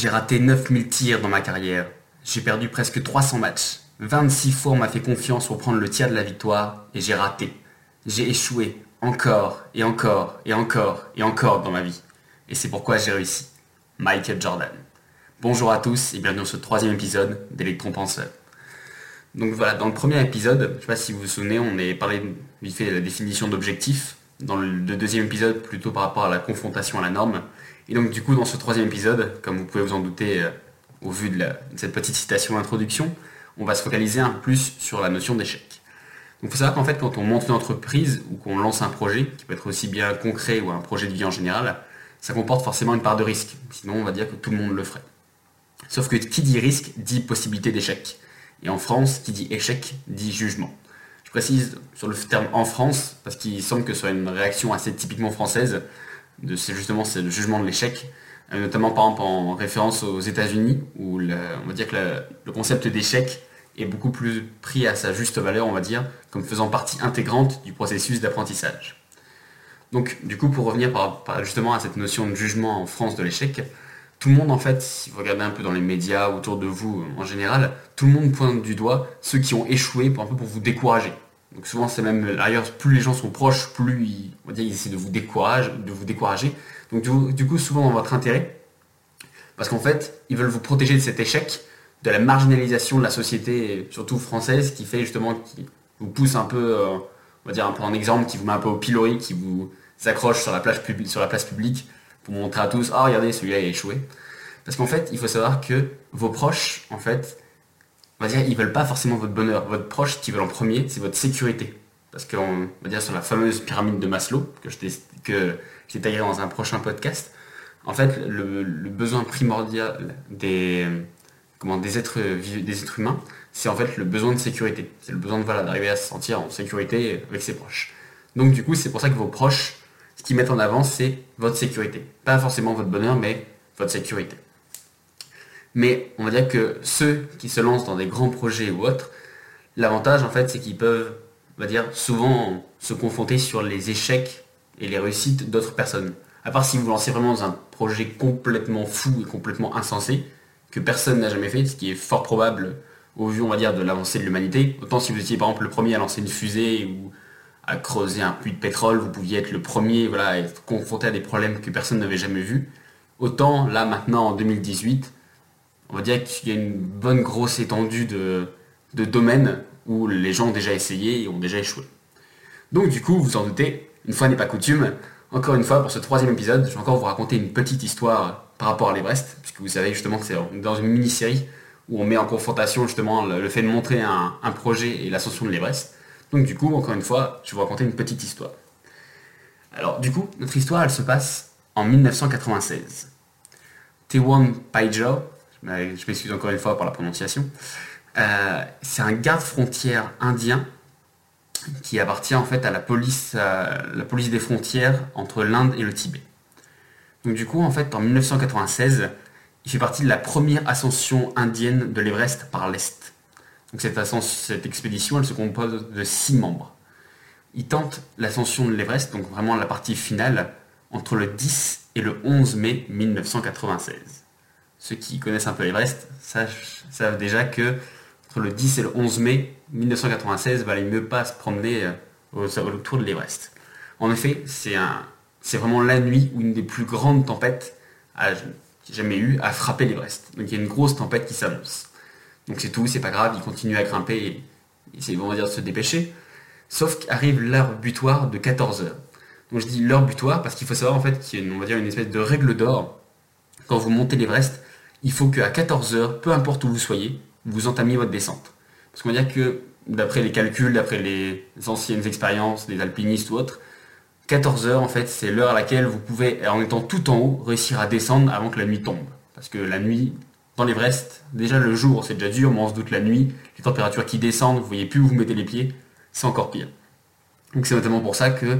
J'ai raté 9000 tirs dans ma carrière. J'ai perdu presque 300 matchs. 26 fois on m'a fait confiance pour prendre le tiers de la victoire et j'ai raté. J'ai échoué encore et encore et encore et encore dans ma vie. Et c'est pourquoi j'ai réussi. Michael Jordan. Bonjour à tous et bienvenue dans ce troisième épisode d'Electron Penseur. Donc voilà, dans le premier épisode, je ne sais pas si vous vous souvenez, on a parlé vite fait de la définition d'objectif. Dans le deuxième épisode, plutôt par rapport à la confrontation à la norme. Et donc du coup, dans ce troisième épisode, comme vous pouvez vous en douter euh, au vu de, cette petite citation d'introduction, on va se focaliser un peu plus sur la notion d'échec. Donc il faut savoir qu'en fait, quand on monte une entreprise ou qu'on lance un projet, qui peut être aussi bien concret ou un projet de vie en général, ça comporte forcément une part de risque. Sinon, on va dire que tout le monde le ferait. Sauf que qui dit risque dit possibilité d'échec. Et en France, qui dit échec dit jugement. Je précise sur le terme en France, parce qu'il semble que ce soit une réaction assez typiquement française, c'est justement c'est le jugement de l'échec, euh, notamment par exemple en référence aux États-Unis, où on va dire que le concept d'échec est beaucoup plus pris à sa juste valeur, on va dire, comme faisant partie intégrante du processus d'apprentissage. Donc, du coup, pour revenir justement à cette notion de jugement en France de l'échec, tout le monde, en fait, si vous regardez un peu dans les médias autour de vous en général, tout le monde pointe du doigt ceux qui ont échoué pour un peu pour vous décourager. Donc souvent c'est même d'ailleurs plus les gens sont proches, plus ils, dire, ils essaient de vous décourager, de vous décourager. Donc du coup, souvent dans votre intérêt, parce qu'en fait ils veulent vous protéger de cet échec, de la marginalisation de la société, surtout française, qui fait justement qui vous pousse un peu, euh, on va dire un peu en exemple, qui vous met un peu au pilori, qui vous accroche sur la place publique, sur la place publique pour montrer à tous, ah regardez celui-là a échoué. Parce qu'en fait il faut savoir que vos proches en fait on va dire, ils veulent pas forcément votre bonheur. Votre proche, ce qu'ils veulent en premier, c'est votre sécurité. Parce qu'on va dire sur la fameuse pyramide de Maslow, que je que détaillerai dans un prochain podcast, en fait, le, besoin primordial des, comment, des, êtres, des êtres humains, c'est en fait le besoin de sécurité. C'est le besoin voilà, d'arriver à se sentir en sécurité avec ses proches. Donc du coup, c'est pour ça que vos proches, ce qu'ils mettent en avant, c'est votre sécurité. Pas forcément votre bonheur, mais votre sécurité. Mais on va dire que ceux qui se lancent dans des grands projets ou autres, l'avantage en fait c'est qu'ils peuvent, on va dire, souvent se confronter sur les échecs et les réussites d'autres personnes. À part si vous lancez vraiment dans un projet complètement fou et complètement insensé, que personne n'a jamais fait, ce qui est fort probable au vu, on va dire, de l'avancée de l'humanité. Autant si vous étiez par exemple le premier à lancer une fusée ou à creuser un puits de pétrole, vous pouviez être le premier voilà, à être confronté à des problèmes que personne n'avait jamais vus. Autant là maintenant en 2018, on va dire qu'il y a une bonne grosse étendue de, domaines où les gens ont déjà essayé et ont déjà échoué. Donc du coup, vous en doutez, une fois n'est pas coutume, encore une fois, pour ce troisième épisode, je vais encore vous raconter une petite histoire par rapport à l'Everest, puisque vous savez justement que c'est dans une mini-série où on met en confrontation justement le, fait de montrer un, projet et l'ascension de l'Everest. Donc du coup, encore une fois, je vais vous raconter une petite histoire. Alors du coup, notre histoire, elle se passe en 1996. Tewan Paijo, je m'excuse encore une fois pour la prononciation, euh, c'est un garde frontière indien qui appartient en fait à la police, euh, la police des frontières entre l'Inde et le Tibet. Donc du coup, en fait, en 1996, il fait partie de la première ascension indienne de l'Everest par l'Est. Donc cette, cette expédition, elle se compose de six membres. Il tente l'ascension de l'Everest, donc vraiment la partie finale, entre le 10 et le 11 mai 1996 ceux qui connaissent un peu l'Everest savent, déjà que entre le 10 et le 11 mai 1996, il valait mieux pas se promener euh, autour de l'Everest. En effet, c'est vraiment la nuit où une des plus grandes tempêtes a jamais eu a frappé l'Everest. Donc il y a une grosse tempête qui s'annonce. Donc c'est tout, c'est pas grave, ils continuent à grimper et ils vont dire de se dépêcher. Sauf qu'arrive l'heure butoir de 14 heures. Donc je dis l'heure butoir parce qu'il faut savoir en fait qu'il y a on va dire une espèce de règle d'or quand vous montez l'Everest il faut qu'à 14h, peu importe où vous soyez, vous entamiez votre descente. Parce qu'on va dire que, d'après les calculs, d'après les anciennes expériences des alpinistes ou autres, 14h, en fait, c'est l'heure à laquelle vous pouvez, en étant tout en haut, réussir à descendre avant que la nuit tombe. Parce que la nuit, dans l'Everest, déjà le jour, c'est déjà dur, mais on se doute la nuit, les températures qui descendent, vous voyez plus où vous mettez les pieds, c'est encore pire. Donc c'est notamment pour ça que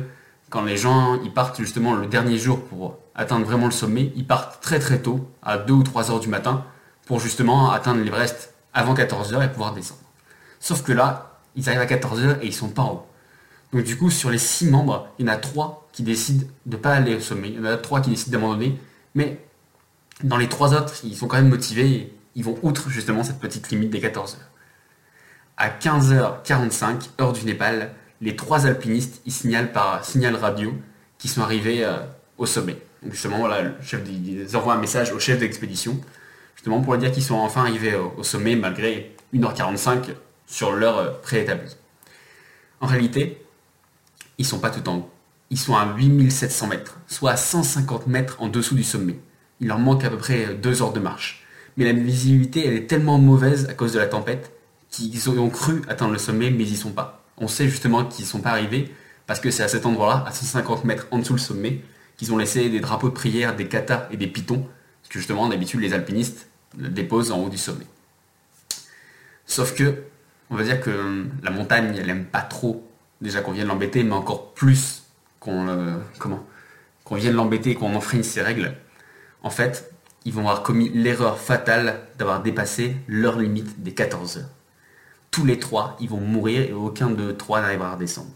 quand les gens ils partent justement le dernier jour pour atteindre vraiment le sommet, ils partent très très tôt, à 2 ou 3 heures du matin, pour justement atteindre l'Everest avant 14 heures et pouvoir descendre. Sauf que là, ils arrivent à 14 heures et ils sont pas en haut. Donc du coup, sur les 6 membres, il y en a 3 qui décident de ne pas aller au sommet, il y en a 3 qui décident d'abandonner, mais Dans les trois autres, ils sont quand même motivés, et ils vont outre justement cette petite limite des 14 heures. À 15h45, heure du Népal, les trois alpinistes ils signalent par signal radio qu'ils sont arrivés euh, au sommet. Justement, voilà, le chef ils envoient un message au chef d'expédition, justement pour lui dire qu'ils sont enfin arrivés au, sommet malgré 1h45 sur l'heure euh, préétablie. En réalité, ils sont pas tout en haut. Ils sont à 8700 mètres, soit à 150 mètres en dessous du sommet. Il leur manque à peu près deux heures de marche. Mais la visibilité, elle est tellement mauvaise à cause de la tempête qu'ils ont cru atteindre le sommet, mais ils y sont pas. On sait justement qu'ils sont pas arrivés parce que c'est à cet endroit-là, à 150 mètres en dessous le sommet, qu'ils ont laissé des drapeaux de prière, des katas et des pitons, parce que justement, d'habitude, les alpinistes déposent en haut du sommet. Sauf que, on va dire que la montagne, elle aime pas trop déjà qu'on vienne l'embêter, mais encore plus qu'on vienne l'embêter et qu'on enfreigne ses règles. En fait, ils vont avoir commis l'erreur fatale d'avoir dépassé leur limite des 14 heures. Tous les trois, ils vont mourir et aucun de trois n'arrivera à redescendre.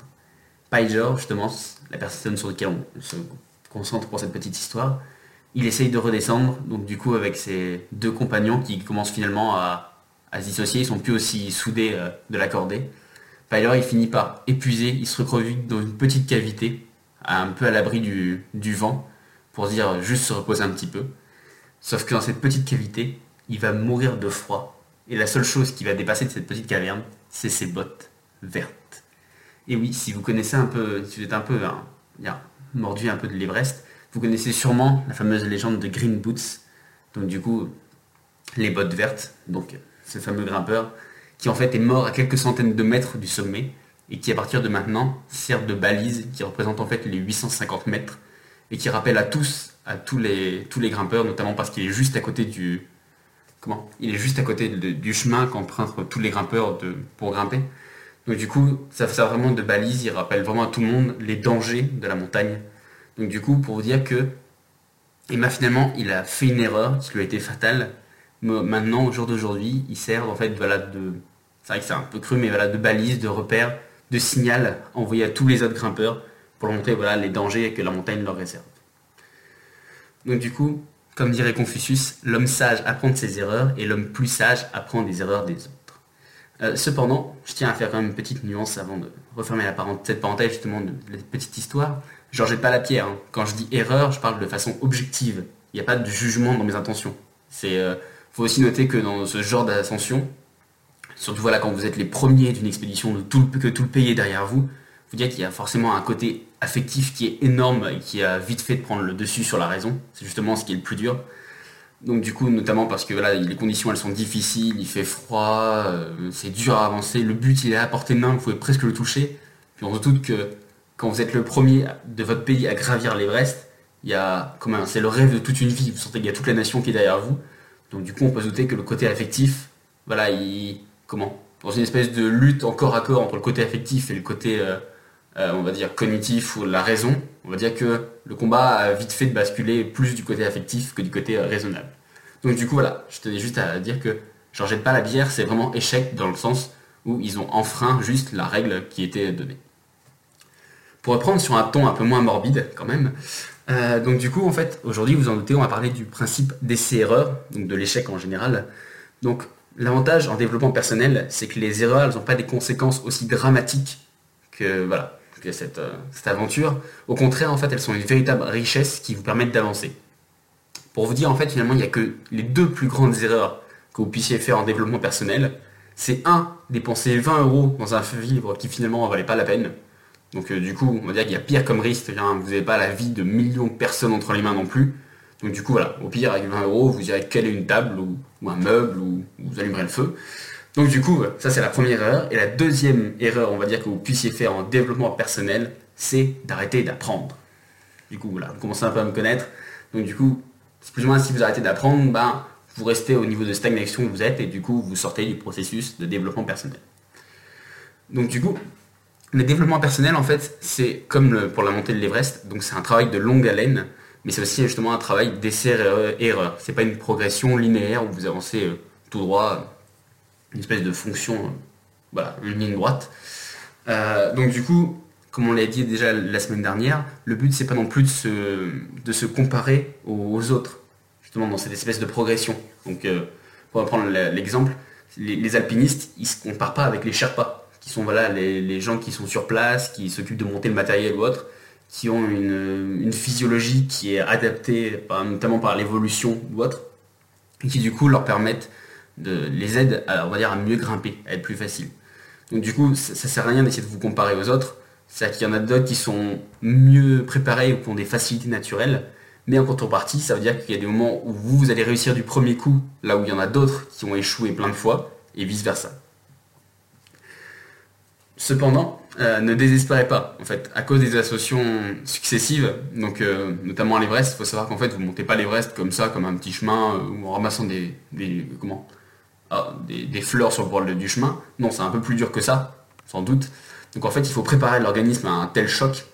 Piger, justement, la personne sur laquelle on se concentre pour cette petite histoire, il essaye de redescendre, donc du coup avec ses deux compagnons qui commencent finalement à, se dissocier, ils sont plus aussi soudés euh, de la cordée. Piler, il finit par épuiser, il se recrevit dans une petite cavité, un peu à l'abri du, du vent, pour dire juste se reposer un petit peu. Sauf que dans cette petite cavité, il va mourir de froid. Et la seule chose qui va dépasser de cette petite caverne, c'est ses bottes vertes. Et oui, si vous connaissez un peu, si vous êtes un peu un, mordu un peu de l'Everest, vous connaissez sûrement la fameuse légende de Green Boots. Donc du coup, les bottes vertes, donc ce fameux grimpeur, qui en fait est mort à quelques centaines de mètres du sommet, et qui à partir de maintenant sert de balise, qui représente en fait les 850 mètres, et qui rappelle à tous à tous les, tous les grimpeurs, notamment parce qu'il est juste à côté du. Comment? Il est côté du chemin qu'empruntent tous les grimpeurs pour grimper. Donc du coup, ça fait vraiment de balise, il rappelle vraiment à tout le monde les dangers de la montagne. Donc du coup, pour vous dire que Emma finalement, il a fait une erreur qui lui a été fatale. Mais maintenant, au jour d'aujourd'hui, il sert en fait de. C'est vrai que c'est un peu cru, mais voilà, de balise, de repère, de signal envoyé à tous les autres grimpeurs pour montrer voilà, les dangers que la montagne leur réserve. Donc du coup, comme dirait Confucius, l'homme sage apprend de ses erreurs et l'homme plus sage apprend des erreurs des autres. Euh, cependant, je tiens à faire quand même une petite nuance avant de refermer cette parenthèse justement de, la petite histoire. Genre j'ai pas la pierre. Hein. Quand je dis erreur, je parle de façon objective. Il n'y a pas de jugement dans mes intentions. C'est euh, faut aussi noter que dans ce genre d'ascension, surtout voilà quand vous êtes les premiers d'une expédition, de tout, que tout le pays est derrière vous, vous dire qu'il y a forcément un côté affectif qui est énorme et qui a vite fait de prendre le dessus sur la raison. C'est justement ce qui est le plus dur. Donc du coup, notamment parce que voilà, les conditions elles sont difficiles, il fait froid, euh, c'est dur à avancer. Le but il est à portée de main, vous pouvez presque le toucher. Puis on se doute que quand vous êtes le premier de votre pays à gravir l'Everest, il y a comment c'est le rêve de toute une vie. Vous sentez qu'il y a toute la nation qui est derrière vous. Donc du coup, on peut se douter que le côté affectif, voilà, il comment dans une espèce de lutte encore à corps entre le côté affectif et le côté euh, euh, on va dire cognitif ou la raison, on va dire que le combat a vite fait de basculer plus du côté affectif que du côté euh, raisonnable. Donc du coup voilà, je tenais juste à dire que j'en jette pas la bière, c'est vraiment échec dans le sens où ils ont enfreint juste la règle qui était donnée. Pour reprendre sur un ton un peu moins morbide quand même, euh, donc du coup en fait aujourd'hui vous en doutez on va parler du principe d'essai-erreur, donc de l'échec en général. Donc l'avantage en développement personnel c'est que les erreurs elles n'ont pas des conséquences aussi dramatiques que voilà cette, euh, cette aventure. Au contraire, en fait, elles sont une véritable richesse qui vous permettent d'avancer. Pour vous dire, en fait, finalement, il n'y a que les deux plus grandes erreurs que vous puissiez faire en développement personnel. C'est un, dépenser 20 euros dans un livre qui finalement ne valait pas la peine. Donc euh, du coup, on va dire qu'il y a pire comme risque, hein. vous n'avez pas la vie de millions de personnes entre les mains non plus. Donc du coup, voilà, au pire, avec 20 euros, vous irez caler une table ou un meuble ou vous allumerez le feu. Donc du coup, ça c'est la première erreur. Et la deuxième erreur, on va dire, que vous puissiez faire en développement personnel, c'est d'arrêter d'apprendre. Du coup, voilà, vous commencez un peu à me connaître. Donc du coup, plus ou moins si vous arrêtez d'apprendre, ben, vous restez au niveau de stagnation où vous êtes et du coup, vous sortez du processus de développement personnel. Donc du coup, le développement personnel, en fait, c'est comme pour la montée de l'Everest, donc c'est un travail de longue haleine, mais c'est aussi justement un travail d'essai-erreur. C'est pas une progression linéaire où vous avancez euh, tout droit une espèce de fonction, voilà, une ligne droite. Euh, donc du coup, comme on l'a dit déjà la semaine dernière, le but c'est pas non plus de se, de se comparer aux, autres. justement dans cette espèce de progression. Donc euh, pour prendre l'exemple, les, alpinistes, ils se comparent pas avec les Sherpas, qui sont voilà les, gens qui sont sur place, qui s'occupent de monter le matériel ou autre, qui ont une, physiologie qui est adaptée notamment par l'évolution ou autre, et qui du coup leur permettent les aident à, on mieux grimper, à être plus facile. Donc du coup, ça, sert à rien d'essayer de vous comparer aux autres. C'est-à-dire qu'il y en a d'autres qui sont mieux préparés ou qui ont des facilités naturelles. Mais en contrepartie, ça veut dire qu'il y a des moments où vous, vous allez réussir du premier coup, là où il y en a d'autres qui ont échoué plein de fois, et vice-versa. Cependant, euh, ne désespérez pas. En fait, à cause des associations successives, donc euh, notamment à l'Everest, il faut savoir qu'en fait, vous ne montez pas l'Everest comme ça, comme un petit chemin, euh, ou en ramassant des, comment? Ah, des, fleurs sur le bord du chemin. Non, c'est un peu plus dur que ça, sans doute. Donc en fait, il faut préparer l'organisme à un tel choc.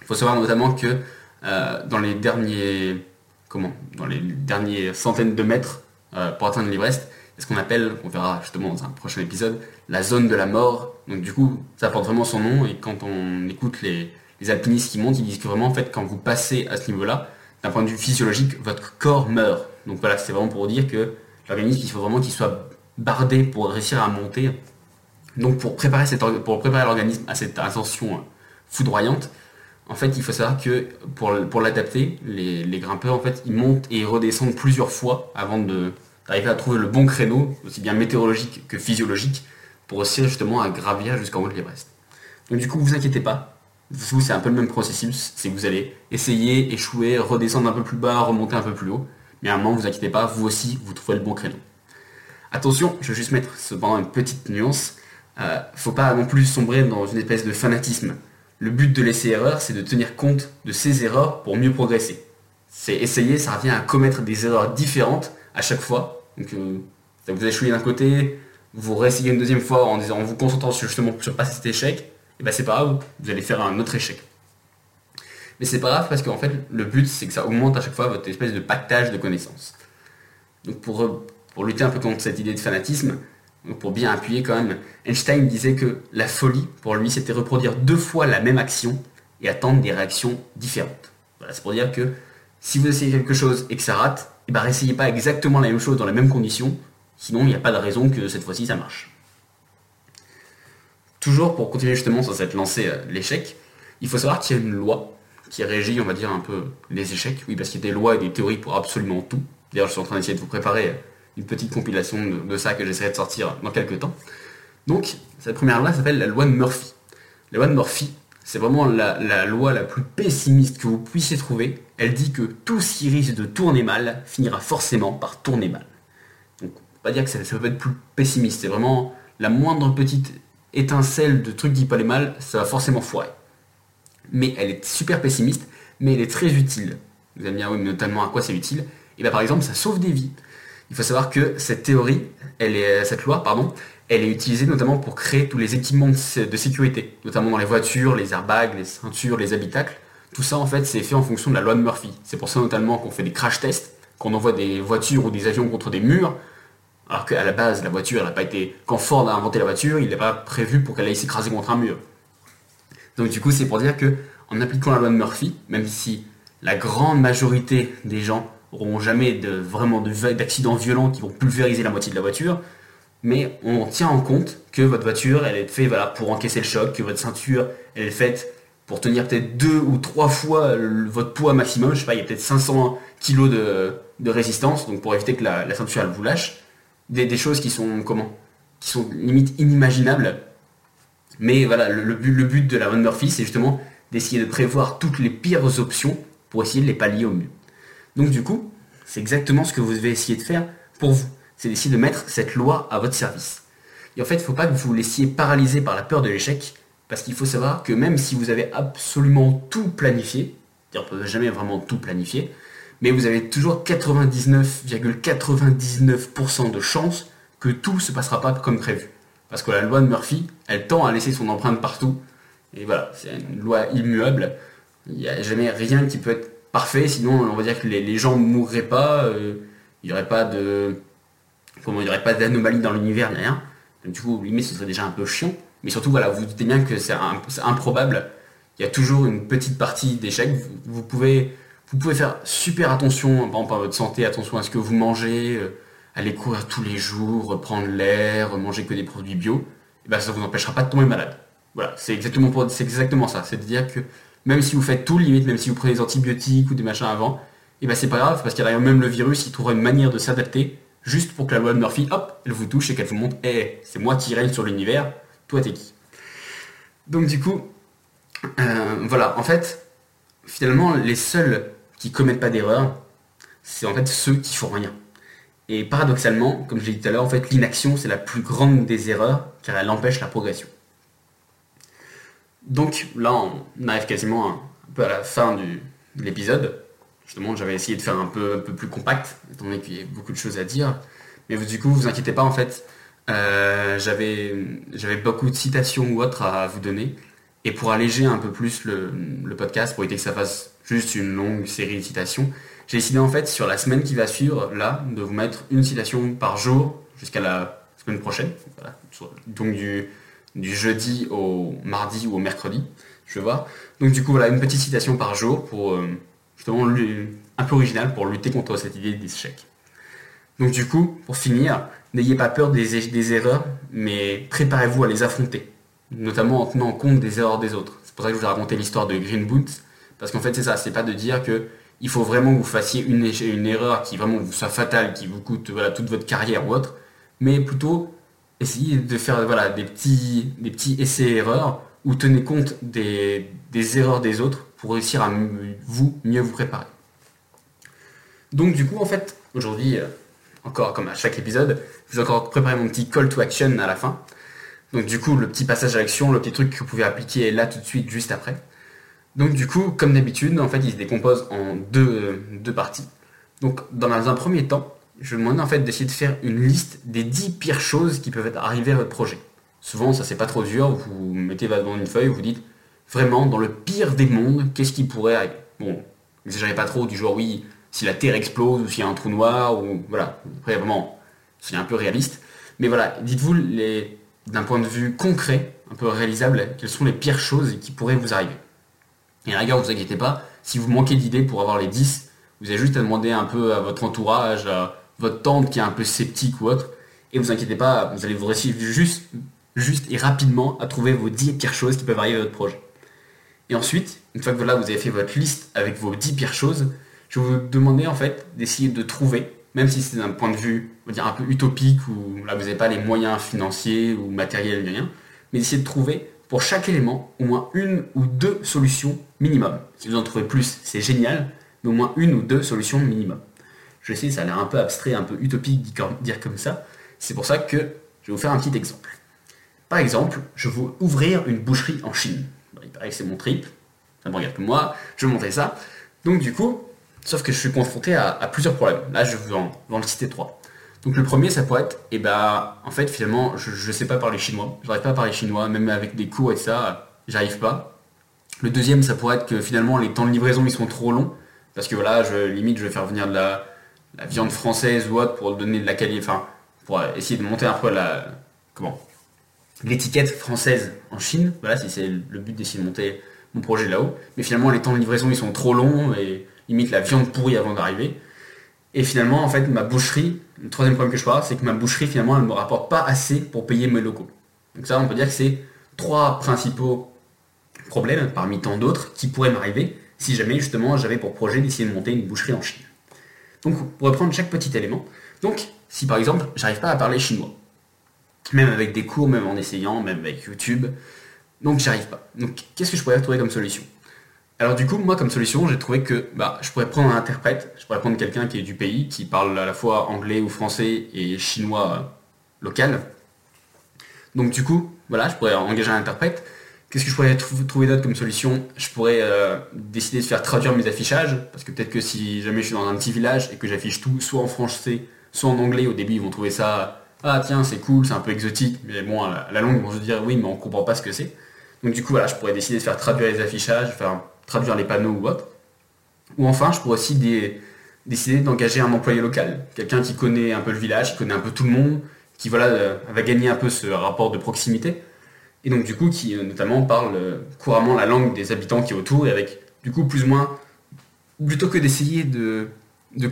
Il faut savoir notamment que euh, dans les derniers comment dans les dernières centaines de mètres euh, pour atteindre l'Everest, c'est ce qu'on appelle, on verra justement dans un prochain épisode, la zone de la mort. Donc du coup, ça porte vraiment son nom et quand on écoute les, alpinistes qui montent, ils disent que vraiment en fait quand vous passez à ce niveau-là, d'un point de vue physiologique, votre corps meurt. Donc voilà, c'est vraiment pour dire que l'organisme, il faut vraiment qu'il soit bardé pour réussir à monter. Donc pour préparer, pour l'organisme à cette ascension foudroyante, en fait, il faut savoir que pour, pour l'adapter, les, grimpeurs, en fait, ils montent et ils redescendent plusieurs fois avant d'arriver à trouver le bon créneau, aussi bien météorologique que physiologique, pour réussir justement à gravir jusqu'en haut de l'Everest. Donc du coup, vous inquiétez pas. Vous, c'est un peu le même processus, c'est que vous allez essayer, échouer, redescendre un peu plus bas, remonter un peu plus haut. Mais à un moment, vous inquiétez pas, vous aussi, vous trouvez le bon créneau. Attention, je vais juste mettre cependant une petite nuance. Euh, faut pas non plus sombrer dans une espèce de fanatisme. Le but de l'essai-erreur, c'est de tenir compte de ces erreurs pour mieux progresser. C'est essayer, ça revient à commettre des erreurs différentes à chaque fois. Donc, euh, vous échouez d'un côté, vous réessayez une deuxième fois en, vous concentrant justement sur passer cet échec, et ben c'est pas grave, vous allez faire un autre échec. Mais c'est pas grave parce qu'en fait, le but, c'est que ça augmente à chaque fois votre espèce de pactage de connaissances. Donc pour, pour lutter un peu contre cette idée de fanatisme, pour bien appuyer quand même, Einstein disait que la folie, pour lui, c'était reproduire deux fois la même action et attendre des réactions différentes. Voilà, c'est pour dire que si vous essayez quelque chose et que ça rate, et eh ben réessayez pas exactement la même chose dans les mêmes conditions, sinon il n'y a pas de raison que cette fois-ci ça marche. Toujours pour continuer justement sur cette lancée euh, l'échec, il faut savoir qu'il y a une loi qui régit, on va dire, un peu les échecs. Oui, parce qu'il y a des lois et des théories pour absolument tout. D'ailleurs, je suis en train d'essayer de vous préparer une petite compilation de, ça que j'essaierai de sortir dans quelques temps. Donc, cette première loi s'appelle la loi de Murphy. La loi de Murphy, c'est vraiment la, loi la plus pessimiste que vous puissiez trouver. Elle dit que tout ce qui risque de tourner mal finira forcément par tourner mal. Donc, on pas dire que ça, peut être plus pessimiste. C'est vraiment la moindre petite étincelle de truc qui peut aller mal, ça va forcément foirer. Mais elle est super pessimiste, mais elle est très utile. Vous allez me dire, oui, mais notamment à quoi c'est utile? Et eh bien par exemple, ça sauve des vies. Il faut savoir que cette théorie, cette loi, pardon, elle est utilisée notamment pour créer tous les équipements de sécurité, notamment dans les voitures, les airbags, les ceintures, les habitacles. Tout ça, en fait, c'est fait en fonction de la loi de Murphy. C'est pour ça notamment qu'on fait des crash tests, qu'on envoie des voitures ou des avions contre des murs, alors qu'à la base, la voiture, elle n'a pas été... Quand Ford a inventé la voiture, il n'a pas prévu pour qu'elle aille s'écraser contre un mur. Donc du coup, c'est pour dire que en appliquant la loi de Murphy, même si la grande majorité des gens n'auront jamais vraiment d'accidents violents qui vont pulvériser la moitié de la voiture, mais on tient en compte que votre voiture, elle est faite pour encaisser le choc, que votre ceinture, elle est faite pour tenir peut-être deux ou trois fois votre poids maximum, je sais pas, il y a peut-être 500 kg de, résistance, donc pour éviter que la, ceinture elle vous lâche, des, choses qui sont comment? Qui sont limite inimaginables. Mais voilà, le, but, de la Von Murphy, c'est justement d'essayer de prévoir toutes les pires options pour essayer de les pallier au mieux. Donc du coup, c'est exactement ce que vous devez essayer de faire pour vous. C'est d'essayer de mettre cette loi à votre service. Et en fait, il ne faut pas que vous vous laissiez paralyser par la peur de l'échec, parce qu'il faut savoir que même si vous avez absolument tout planifié, on ne peut jamais vraiment tout planifier, mais vous avez toujours 99,99% de chances que tout ne se passera pas comme prévu. Parce que la loi de Murphy, elle tend à laisser son empreinte partout. Et voilà, c'est une loi immuable. Il n'y a jamais rien qui peut être parfait, sinon on va dire que les, gens ne mourraient pas, euh, il n'y aurait pas de. Comment il n'y pas d'anomalie dans l'univers, rien. Donc, du coup, limite, ce serait déjà un peu chiant. Mais surtout, voilà, vous, vous doutez bien que c'est improbable. Il y a toujours une petite partie d'échec. Vous, pouvez, vous pouvez faire super attention, par exemple à votre santé, attention à ce que vous mangez, euh, aller courir tous les jours, reprendre l'air, manger que des produits bio, et ben ça ne vous empêchera pas de tomber malade. Voilà, c'est exactement, c'est exactement ça. C'est-à-dire que même si vous faites tout, limite, même si vous prenez des antibiotiques ou des machins avant, et ben c'est pas grave, parce qu'il y a même le virus, il trouvera une manière de s'adapter, juste pour que la loi de Murphy, hop, elle vous touche et qu'elle vous montre, hé, c'est moi qui règne sur l'univers, toi t'es qui? Donc du coup, euh, voilà, en fait, finalement, les seuls qui commettent pas d'erreur, c'est en fait ceux qui font rien. Et paradoxalement, comme je l'ai dit tout à l'heure, l'inaction, c'est la plus grande des erreurs, car elle empêche la progression. Donc là, on arrive quasiment un, peu à la fin de l'épisode. Justement, j'avais essayé de faire un peu, plus compact, étant donné qu'il y a beaucoup de choses à dire. Mais du coup, vous inquiétez pas, en fait, euh, j'avais, j'avais beaucoup de citations ou autres à vous donner. Et pour alléger un peu plus le, le podcast, pour éviter que ça fasse juste une longue série de citations, j'ai décidé en fait sur la semaine qui va suivre, là, de vous mettre une citation par jour jusqu'à la semaine prochaine. Donc du, jeudi au mardi ou au mercredi, je vais voir. Donc du coup voilà, une petite citation par jour pour euh, justement un peu original pour lutter contre cette idée d'échec. Donc du coup, pour finir, n'ayez pas peur des, des erreurs, mais préparez-vous à les affronter, notamment en tenant compte des erreurs des autres. C'est pour ça que je vous ai raconté l'histoire de Green Boots, parce qu'en fait c'est ça, c'est pas de dire que il faut vraiment que vous fassiez une, erreur qui vraiment vous soit fatale, qui vous coûte toute votre carrière ou autre, mais plutôt essayez de faire des, petits, essais-erreurs ou tenez compte des, erreurs des autres pour réussir à vous mieux vous préparer. Donc du coup en fait aujourd'hui, euh, encore comme à chaque épisode, je vais encore préparer mon petit call to action à la fin. Donc du coup le petit passage à l'action, le petit truc que vous pouvez appliquer là tout de suite juste après. Donc du coup, comme d'habitude, en fait, il se décompose en deux, parties. Donc dans un premier temps, je vous demande en fait d'essayer de faire une liste des 10 pires choses qui peuvent arriver à votre projet. Souvent, ça c'est pas trop dur, vous mettez devant une feuille, vous dites vraiment dans le pire des mondes, qu'est-ce qui pourrait arriver? Bon, n'exagérez pas trop du genre oui, si la Terre explose ou s'il y a un trou noir ou voilà, après vraiment, c'est un peu réaliste. Mais voilà, dites-vous d'un point de vue concret, un peu réalisable, quelles sont les pires choses qui pourraient vous arriver. Et à la vous inquiétez pas, si vous manquez d'idées pour avoir les 10, vous avez juste à demander un peu à votre entourage, à votre tante qui est un peu sceptique ou autre, et vous inquiétez pas, vous allez vous réussir juste, juste et rapidement à trouver vos 10 pires choses qui peuvent arriver à votre projet. Et ensuite, une fois que là vous avez fait votre liste avec vos 10 pires choses, je vais vous demander en fait d'essayer de trouver, même si c'est d'un point de vue on va dire, un peu utopique, où là vous n'avez pas les moyens financiers ou matériels, rien, mais d'essayer de trouver pour chaque élément au moins une ou deux solutions minimum. Si vous en trouvez plus, c'est génial, mais au moins une ou deux solutions minimum. Je sais, ça a l'air un peu abstrait, un peu utopique dire comme ça. C'est pour ça que je vais vous faire un petit exemple. Par exemple, je vais ouvrir une boucherie en Chine. il c'est mon trip, ça me regarde que moi, je monter ça. Donc du coup, sauf que je suis confronté à, plusieurs problèmes. Là, je vais en, en citer trois. Donc le premier, ça pourrait être, et eh ben, en fait, finalement, je ne sais pas parler chinois. Je n'arrive pas à parler chinois, même avec des cours et ça, j'arrive pas. Le deuxième, ça pourrait être que finalement, les temps de livraison, ils sont trop longs. Parce que voilà, je, limite, je vais faire venir de la, viande française ou autre pour donner de la qualité, enfin, pour essayer de monter un peu la, comment, l'étiquette française en Chine. Voilà, si c'est le but d'essayer de monter mon projet là-haut. Mais finalement, les temps de livraison, ils sont trop longs et limite la viande pourrie avant d'arriver. Et finalement, en fait, ma boucherie, le troisième problème que je vois, c'est que ma boucherie, finalement, elle ne me rapporte pas assez pour payer mes locaux. Donc ça, on peut dire que c'est trois principaux problèmes, parmi tant d'autres, qui pourraient m'arriver si jamais, justement, j'avais pour projet d'essayer de monter une boucherie en Chine. Donc, pour reprendre chaque petit élément, donc, si par exemple, j'arrive pas à parler chinois, même avec des cours, même en essayant, même avec YouTube, donc j'arrive pas. Donc, qu'est-ce que je pourrais trouver comme solution? Alors du coup, moi comme solution, j'ai trouvé que bah, je pourrais prendre un interprète, je pourrais prendre quelqu'un qui est du pays, qui parle à la fois anglais ou français et chinois euh, local. Donc du coup, voilà, je pourrais engager un interprète. Qu'est-ce que je pourrais trouver d'autre comme solution? Je pourrais euh, décider de faire traduire mes affichages, parce que peut-être que si jamais je suis dans un petit village et que j'affiche tout soit en français, soit en anglais, au début ils vont trouver ça ah tiens c'est cool, c'est un peu exotique, mais bon à la longue ils vont se dire oui mais on comprend pas ce que c'est. Donc du coup voilà, je pourrais décider de faire traduire les affichages, faire traduire les panneaux ou autre. Ou enfin, je pourrais aussi décider d'engager un employé local, quelqu'un qui connaît un peu le village, qui connaît un peu tout le monde, qui voilà, euh, va gagner un peu ce rapport de proximité, et donc du coup qui euh, notamment parle euh, couramment la langue des habitants qui est autour, et avec du coup plus ou moins plutôt que d'essayer de, de,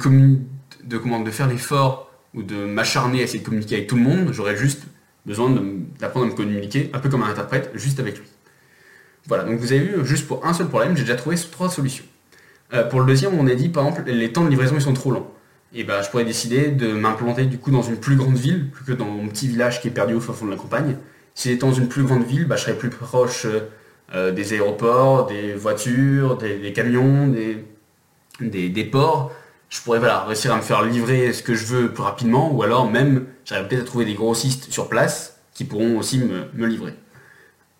de, faire l'effort ou de m'acharner à essayer de communiquer avec tout le monde, j'aurais juste besoin d'apprendre à me communiquer, un peu comme un interprète, juste avec lui. Voilà, donc vous avez vu, juste pour un seul problème, j'ai déjà trouvé trois solutions. Euh, pour le deuxième, on a dit, par exemple, les temps de livraison ils sont trop longs. Et ben, je pourrais décider de m'implanter du coup dans une plus grande ville, que dans mon petit village qui est perdu au fond de la campagne. Si j'étais dans une plus grande ville, bah, je serais plus proche euh, des aéroports, des voitures, des, camions, des, des, ports. Je pourrais voilà, réussir à me faire livrer ce que je veux plus rapidement, ou alors même, j'arrive peut-être à trouver des grossistes sur place qui pourront aussi me livrer.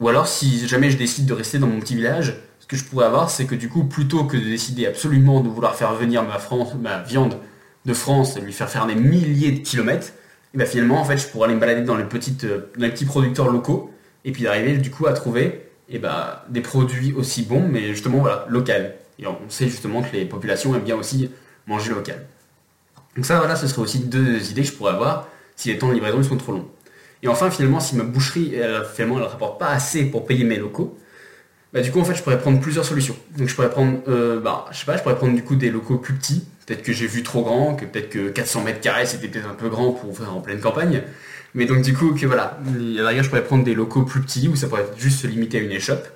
Ou alors, si jamais je décide de rester dans mon petit village, ce que je pourrais avoir, c'est que du coup, plutôt que de décider absolument de vouloir faire venir ma, viande de France et lui faire faire des milliers de kilomètres, et bien finalement, en fait, je pourrais aller me balader dans les, petites, euh, dans les petits producteurs locaux et puis d'arriver du coup à trouver et ben, des produits aussi bons, mais justement voilà, local. Et on sait justement que les populations aiment bien aussi manger local. Donc ça, voilà, ce serait aussi deux idées que je pourrais avoir si les temps de livraison sont trop longs. Et enfin, finalement, si ma boucherie, elle, finalement, elle rapporte pas assez pour payer mes locaux, bah, du coup, en fait, je pourrais prendre plusieurs solutions. Donc, je pourrais prendre, euh, bah, je sais pas, je pourrais prendre du coup des locaux plus petits. Peut-être que j'ai vu trop grand, que peut-être que 400 mètres carrés, c'était peut-être un peu grand pour faire en pleine campagne. Mais donc, du coup, que voilà, je pourrais prendre des locaux plus petits où ça pourrait juste se limiter à une échoppe.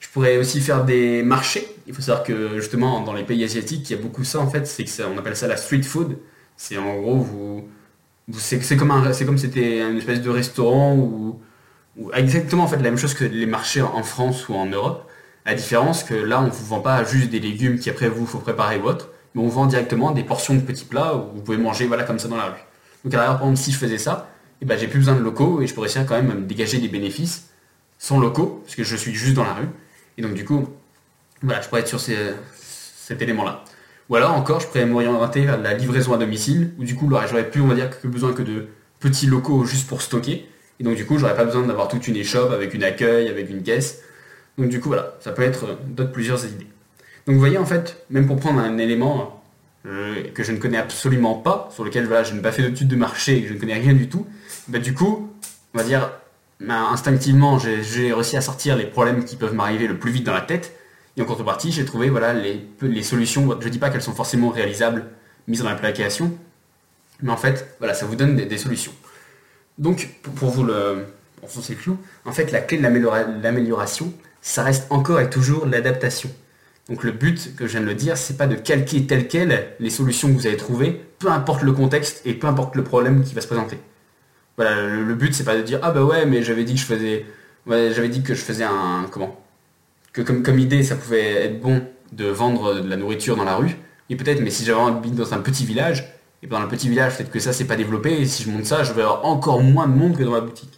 Je pourrais aussi faire des marchés. Il faut savoir que justement, dans les pays asiatiques, il y a beaucoup ça en fait. C'est que ça, on appelle ça la street food. C'est en gros, vous, c'est comme c'est c'était une espèce de restaurant ou, exactement en la même chose que les marchés en France ou en Europe. La différence que là on vous vend pas juste des légumes qui après vous faut préparer votre, mais on vend directement des portions de petits plats où vous pouvez manger voilà comme ça dans la rue. Donc à par exemple si je faisais ça, et eh ben j'ai plus besoin de locaux et je pourrais quand même me dégager des bénéfices sans locaux parce que je suis juste dans la rue. Et donc du coup voilà je pourrais être sur cet élément là. Ou alors encore, je pourrais m'orienter vers la livraison à domicile, où du coup, j'aurais plus, on dire, que besoin que de petits locaux juste pour stocker. Et donc du coup, j'aurais pas besoin d'avoir toute une échoppe avec une accueil, avec une caisse. Donc du coup, voilà, ça peut être d'autres plusieurs idées. Donc vous voyez, en fait, même pour prendre un élément euh, que je ne connais absolument pas, sur lequel voilà, je n'ai pas fait d'études de marché et que je ne connais rien du tout, bah, du coup, on va dire, bah, instinctivement, j'ai réussi à sortir les problèmes qui peuvent m'arriver le plus vite dans la tête et en contrepartie, j'ai trouvé voilà, les, solutions, je ne dis pas qu'elles sont forcément réalisables, mises en application, mais en fait, voilà, ça vous donne des, solutions. Donc, pour, vous le clou, en fait, la clé de l'amélioration, ça reste encore et toujours l'adaptation. Donc le but, que je viens de le dire, c'est pas de calquer tel quel les solutions que vous avez trouvées, peu importe le contexte et peu importe le problème qui va se présenter. Le, but c'est pas de dire ah bah ouais mais j'avais dit que je faisais, j'avais dit que je faisais un comment, comme, idée, ça pouvait être bon de vendre de la nourriture dans la rue. Et peut-être, mais si j'avais envie dans un petit village, et dans un petit village, peut-être que ça, c'est pas développé, et si je monte ça, je vais avoir encore moins de monde que dans ma boutique.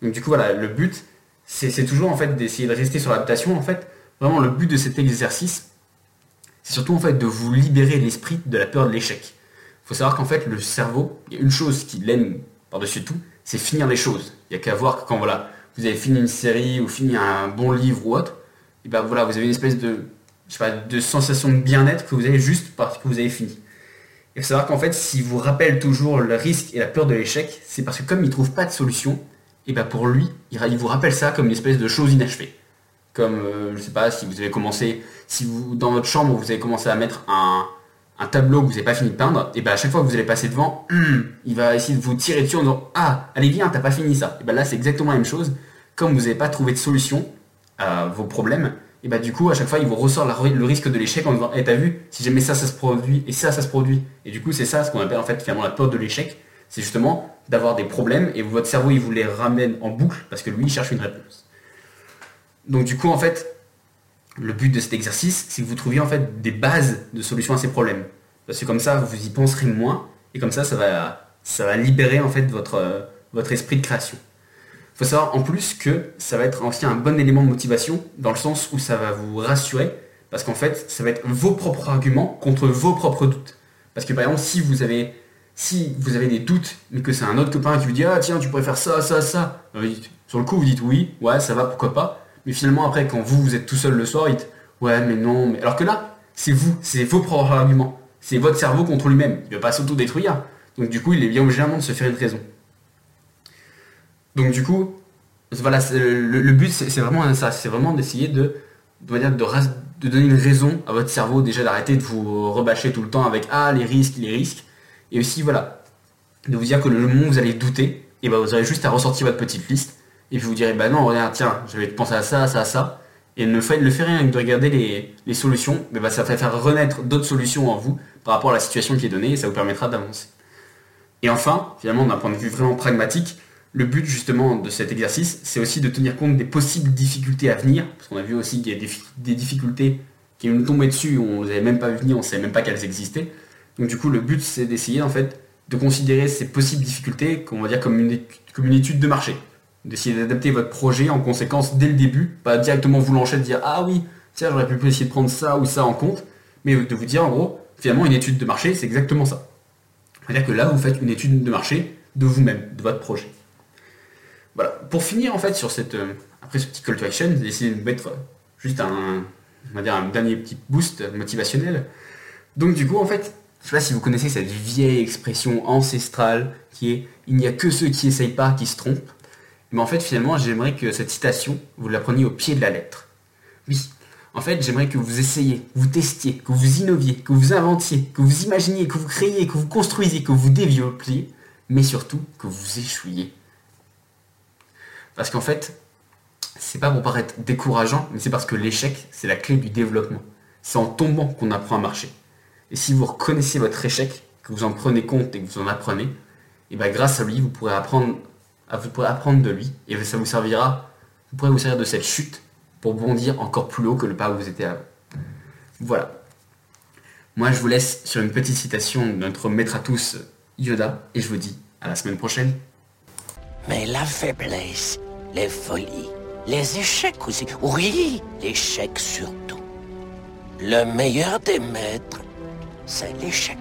Donc du coup, voilà, le but, c'est toujours en fait d'essayer de rester sur l'adaptation. En fait, vraiment, le but de cet exercice, c'est surtout en fait de vous libérer l'esprit de la peur de l'échec. Il faut savoir qu'en fait, le cerveau, il y a une chose qui l'aime par-dessus tout, c'est finir les choses. Il n'y a qu'à voir que quand voilà, vous avez fini une série ou fini un bon livre ou autre, et ben voilà, vous avez une espèce de, je sais pas, de sensation de bien-être que vous avez juste parce que vous avez fini. Il faut savoir qu'en fait, si vous rappelle toujours le risque et la peur de l'échec, c'est parce que comme il ne trouve pas de solution, et ben pour lui, il vous rappelle ça comme une espèce de chose inachevée. Comme, euh, je sais pas, si vous avez commencé, si vous, dans votre chambre, vous avez commencé à mettre un, tableau que vous n'avez pas fini de peindre, et ben à chaque fois que vous allez passer devant, il va essayer de vous tirer dessus en disant Ah, allez viens, t'as pas fini ça. Et ben là, c'est exactement la même chose. Comme vous n'avez pas trouvé de solution, vos problèmes, et bah du coup à chaque fois il vous ressort le risque de l'échec en disant Eh t'as vu si jamais ça ça se produit et ça ça se produit. Et du coup c'est ça ce qu'on appelle en fait finalement la peur de l'échec. C'est justement d'avoir des problèmes et votre cerveau il vous les ramène en boucle parce que lui il cherche une réponse. Donc du coup en fait le but de cet exercice c'est que vous trouviez en fait des bases de solutions à ces problèmes. Parce que comme ça vous y penserez moins et comme ça ça va ça va libérer en fait votre votre esprit de création faut savoir en plus que ça va être aussi un bon élément de motivation dans le sens où ça va vous rassurer parce qu'en fait ça va être vos propres arguments contre vos propres doutes. Parce que par exemple si vous avez si vous avez des doutes mais que c'est un autre copain qui vous dit ah tiens tu pourrais faire ça ça ça sur le coup vous dites oui ouais ça va pourquoi pas. Mais finalement après quand vous vous êtes tout seul le soir vous dites ouais mais non mais alors que là c'est vous c'est vos propres arguments. C'est votre cerveau contre lui-même. Il ne va pas s'auto-détruire. Donc du coup il est bien obligé de se faire une raison donc du coup, voilà, le, but c'est vraiment ça, c'est vraiment d'essayer de, de, de donner une raison à votre cerveau déjà d'arrêter de vous rebâcher tout le temps avec ah les risques, les risques. Et aussi voilà, de vous dire que le moment où vous allez douter, et ben vous aurez juste à ressortir votre petite liste et puis vous direz bah non regarde tiens je vais penser à ça, à ça, à ça. Et ne fait, le fait rien que de regarder les, solutions, mais bah, ça va faire renaître d'autres solutions en vous par rapport à la situation qui est donnée et ça vous permettra d'avancer. Et enfin, finalement d'un point de vue vraiment pragmatique, le but justement de cet exercice, c'est aussi de tenir compte des possibles difficultés à venir, parce qu'on a vu aussi qu'il y a des, difficultés qui nous tombaient dessus, on ne les avait même pas venir, on ne savait même pas qu'elles existaient. Donc du coup, le but, c'est d'essayer en fait de considérer ces possibles difficultés, qu'on va dire comme une, comme une étude de marché. D'essayer d'adapter votre projet en conséquence dès le début, pas directement vous lancer de dire ah oui, tiens, j'aurais pu essayer de prendre ça ou ça en compte, mais de vous dire en gros, finalement, une étude de marché, c'est exactement ça. C'est-à-dire que là, vous faites une étude de marché de vous-même, de votre projet. Voilà. Pour finir, en fait, sur cette, euh, après ce petit call to action, j'ai essayé de mettre juste un, on va dire un dernier petit boost motivationnel. Donc, du coup, en fait, je sais pas si vous connaissez cette vieille expression ancestrale qui est il n'y a que ceux qui essayent pas qui se trompent. Mais en fait, finalement, j'aimerais que cette citation, vous la preniez au pied de la lettre. Oui. En fait, j'aimerais que vous essayiez, vous testiez, que vous innoviez, que vous inventiez, que vous imaginiez, que vous créiez, que vous construisiez, que vous développiez, mais surtout que vous échouiez. Parce qu'en fait, c'est pas pour paraître décourageant, mais c'est parce que l'échec, c'est la clé du développement. C'est en tombant qu'on apprend à marcher. Et si vous reconnaissez votre échec, que vous en prenez compte et que vous en apprenez, et bien grâce à lui, vous pourrez apprendre, vous pourrez apprendre de lui, et ça vous servira, vous pourrez vous servir de cette chute pour bondir encore plus haut que le pas où vous étiez avant. Voilà. Moi, je vous laisse sur une petite citation de notre maître à tous, Yoda, et je vous dis à la semaine prochaine. Mais la faiblesse, les folies, les échecs aussi, oui, l'échec surtout. Le meilleur des maîtres, c'est l'échec.